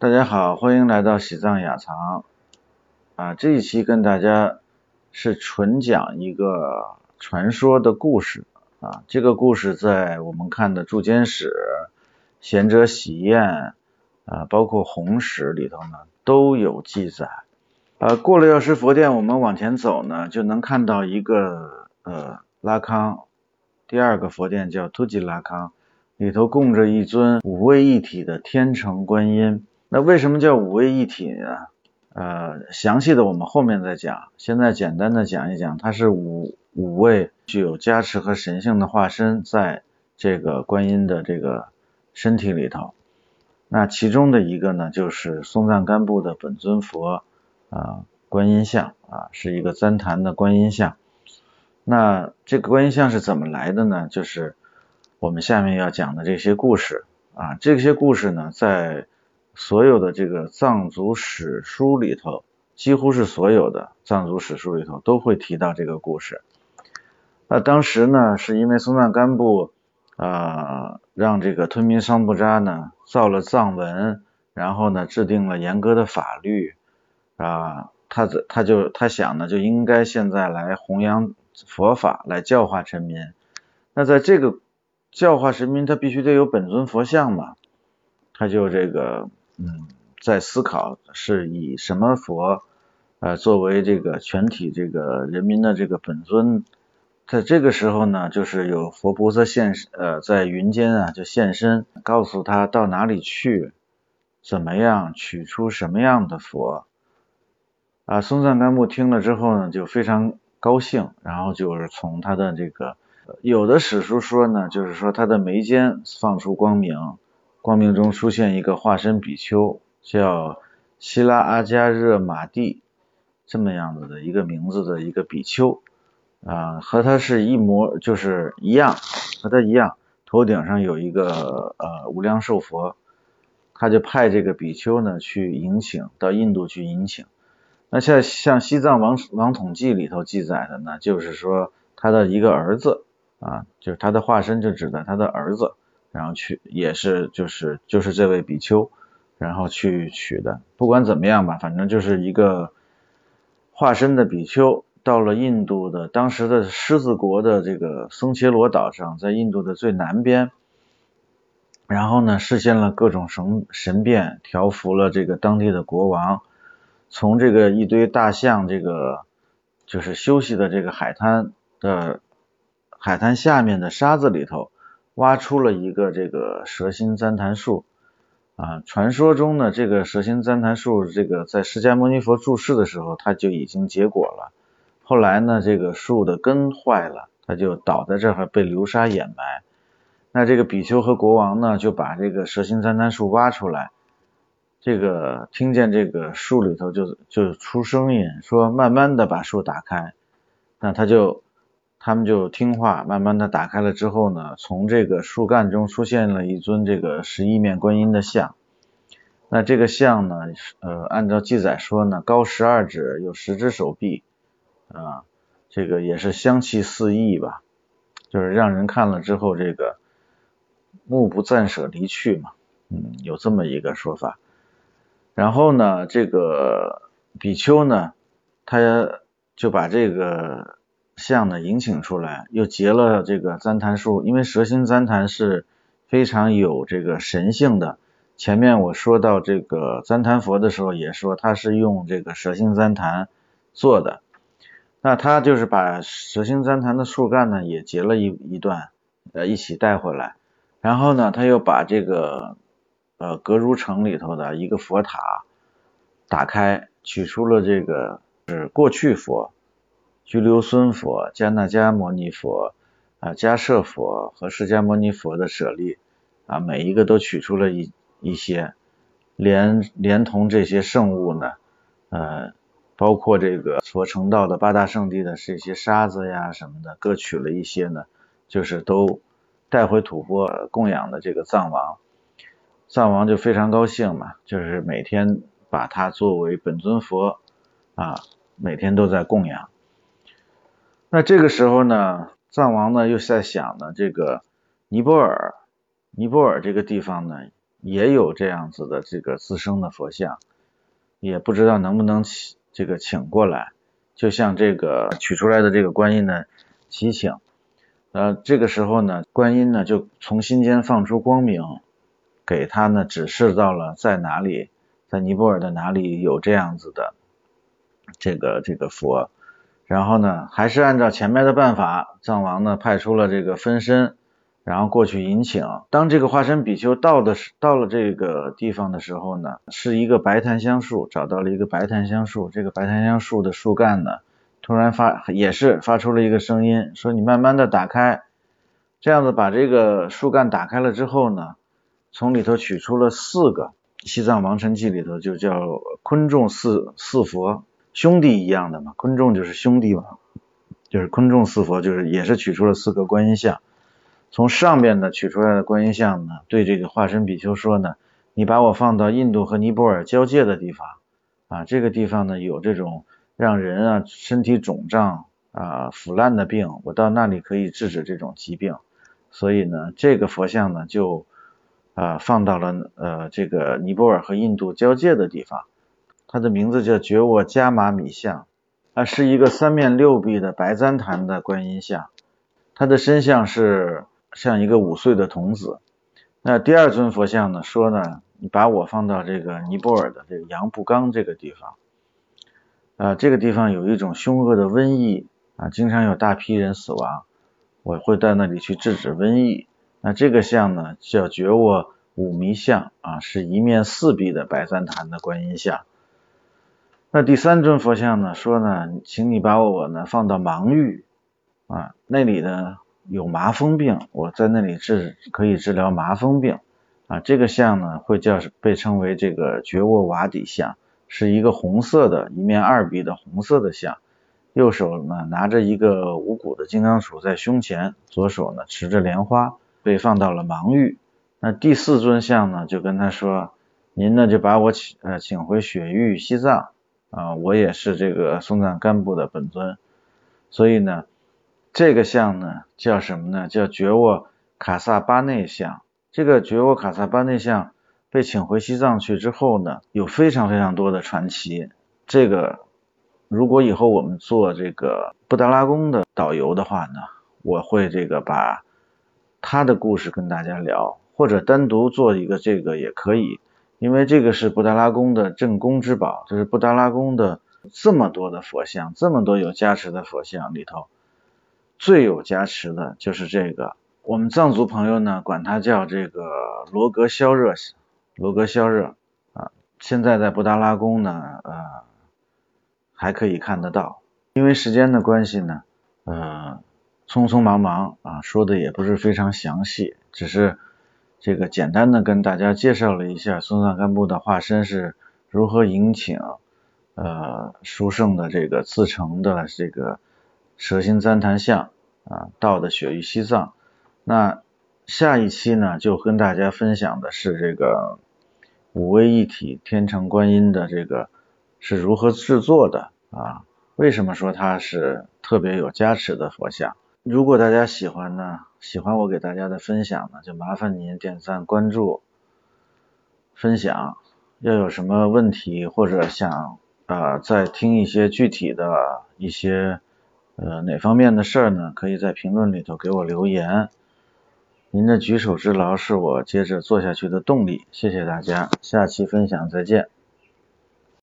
大家好，欢迎来到喜藏雅藏啊！这一期跟大家是纯讲一个传说的故事啊。这个故事在我们看的《铸坚史》《贤者喜宴》啊，包括《红史》里头呢都有记载。啊，过了药师佛殿，我们往前走呢，就能看到一个呃拉康，第二个佛殿叫突吉拉康，里头供着一尊五位一体的天成观音。那为什么叫五位一体呢？呃，详细的我们后面再讲。现在简单的讲一讲，它是五五位具有加持和神性的化身，在这个观音的这个身体里头。那其中的一个呢，就是松赞干布的本尊佛啊，观音像啊，是一个旃檀的观音像。那这个观音像是怎么来的呢？就是我们下面要讲的这些故事啊，这些故事呢，在所有的这个藏族史书里头，几乎是所有的藏族史书里头都会提到这个故事。那当时呢，是因为松赞干布啊，让这个吞明桑布扎呢造了藏文，然后呢制定了严格的法律啊，他他就他想呢，就应该现在来弘扬佛法，来教化臣民。那在这个教化臣民，他必须得有本尊佛像嘛，他就这个。嗯，在思考是以什么佛呃作为这个全体这个人民的这个本尊，在这个时候呢，就是有佛菩萨现呃在云间啊就现身，告诉他到哪里去，怎么样取出什么样的佛啊。松赞干布听了之后呢，就非常高兴，然后就是从他的这个有的史书说呢，就是说他的眉间放出光明。光明中出现一个化身比丘，叫希拉阿加热玛蒂，这么样子的一个名字的一个比丘啊，和他是一模，就是一样，和他一样，头顶上有一个呃无量寿佛，他就派这个比丘呢去迎请，到印度去迎请。那像像西藏王王统记里头记载的呢，就是说他的一个儿子啊，就是他的化身就指的他的儿子。然后去也是就是就是这位比丘，然后去取的。不管怎么样吧，反正就是一个化身的比丘，到了印度的当时的狮子国的这个僧伽罗岛上，在印度的最南边，然后呢实现了各种神神变，调服了这个当地的国王，从这个一堆大象这个就是休息的这个海滩的海滩下面的沙子里头。挖出了一个这个蛇心旃檀树啊，传说中呢，这个蛇心旃檀树，这个在释迦牟尼佛住世的时候，它就已经结果了。后来呢，这个树的根坏了，它就倒在这儿，被流沙掩埋。那这个比丘和国王呢，就把这个蛇心旃檀树挖出来，这个听见这个树里头就就出声音，说慢慢的把树打开，那他就。他们就听话，慢慢的打开了之后呢，从这个树干中出现了一尊这个十一面观音的像。那这个像呢，呃，按照记载说呢，高十二指，有十只手臂，啊，这个也是香气四溢吧，就是让人看了之后这个目不暂舍离去嘛，嗯，有这么一个说法。然后呢，这个比丘呢，他就把这个。像呢引请出来，又结了这个旃檀树，因为蛇心旃檀是非常有这个神性的。前面我说到这个旃檀佛的时候，也说他是用这个蛇心旃檀做的。那他就是把蛇心旃檀的树干呢也结了一一段，呃一起带回来。然后呢，他又把这个呃格如城里头的一个佛塔打开，取出了这个是过去佛。拘留孙佛、迦那迦摩尼佛、啊迦舍佛和释迦牟尼佛的舍利啊，每一个都取出了一一些，连连同这些圣物呢，呃，包括这个所成道的八大圣地的这些沙子呀什么的，各取了一些呢，就是都带回吐蕃供养的这个藏王，藏王就非常高兴嘛，就是每天把它作为本尊佛啊，每天都在供养。那这个时候呢，藏王呢又在想呢，这个尼泊尔，尼泊尔这个地方呢，也有这样子的这个自生的佛像，也不知道能不能请这个请过来，就像这个取出来的这个观音呢祈请，呃，这个时候呢，观音呢就从心间放出光明，给他呢指示到了在哪里，在尼泊尔的哪里有这样子的这个这个佛，然后呢，还是按照前面的办法，藏王呢派出了这个分身。然后过去引请，当这个化身比丘到的到了这个地方的时候呢，是一个白檀香树，找到了一个白檀香树，这个白檀香树的树干呢，突然发也是发出了一个声音，说你慢慢的打开，这样子把这个树干打开了之后呢，从里头取出了四个。西藏王臣记里头就叫昆仲四四佛，兄弟一样的嘛，昆仲就是兄弟嘛，就是昆仲四佛，就是也是取出了四个观音像。从上边呢取出来的观音像呢，对这个化身比丘说呢，你把我放到印度和尼泊尔交界的地方啊，这个地方呢有这种让人啊身体肿胀啊腐烂的病，我到那里可以治治这种疾病，所以呢这个佛像呢就啊放到了呃这个尼泊尔和印度交界的地方，它的名字叫觉沃伽玛米像，它是一个三面六臂的白旃檀的观音像，它的身像是。像一个五岁的童子。那第二尊佛像呢？说呢，你把我放到这个尼泊尔的这个杨布刚这个地方，啊，这个地方有一种凶恶的瘟疫啊，经常有大批人死亡，我会到那里去制止瘟疫。那这个像呢，叫觉沃五迷像啊，是一面四臂的白三坛的观音像。那第三尊佛像呢？说呢，请你把我呢放到芒域啊，那里呢。有麻风病，我在那里治可以治疗麻风病啊。这个像呢，会叫被称为这个觉沃瓦底像，是一个红色的，一面二臂的红色的像。右手呢拿着一个五谷的金刚杵在胸前，左手呢持着莲花，被放到了芒域。那第四尊像呢，就跟他说：“您呢就把我请呃请回雪域西藏啊，我也是这个松赞干布的本尊，所以呢。”这个像呢叫什么呢？叫觉沃卡萨巴内像。这个觉沃卡萨巴内像被请回西藏去之后呢，有非常非常多的传奇。这个如果以后我们做这个布达拉宫的导游的话呢，我会这个把他的故事跟大家聊，或者单独做一个这个也可以，因为这个是布达拉宫的镇宫之宝，就是布达拉宫的这么多的佛像，这么多有加持的佛像里头。最有加持的就是这个，我们藏族朋友呢管它叫这个罗格肖热，罗格肖热啊，现在在布达拉宫呢呃还可以看得到，因为时间的关系呢，呃匆匆忙忙啊说的也不是非常详细，只是这个简单的跟大家介绍了一下松赞干布的化身是如何迎请呃殊胜的这个自成的这个。蛇形旃檀像啊，到的雪域西藏。那下一期呢，就跟大家分享的是这个五位一体天成观音的这个是如何制作的啊？为什么说它是特别有加持的佛像？如果大家喜欢呢，喜欢我给大家的分享呢，就麻烦您点赞、关注、分享。要有什么问题或者想啊再听一些具体的一些。呃，哪方面的事儿呢？可以在评论里头给我留言。您的举手之劳是我接着做下去的动力。谢谢大家，下期分享再见。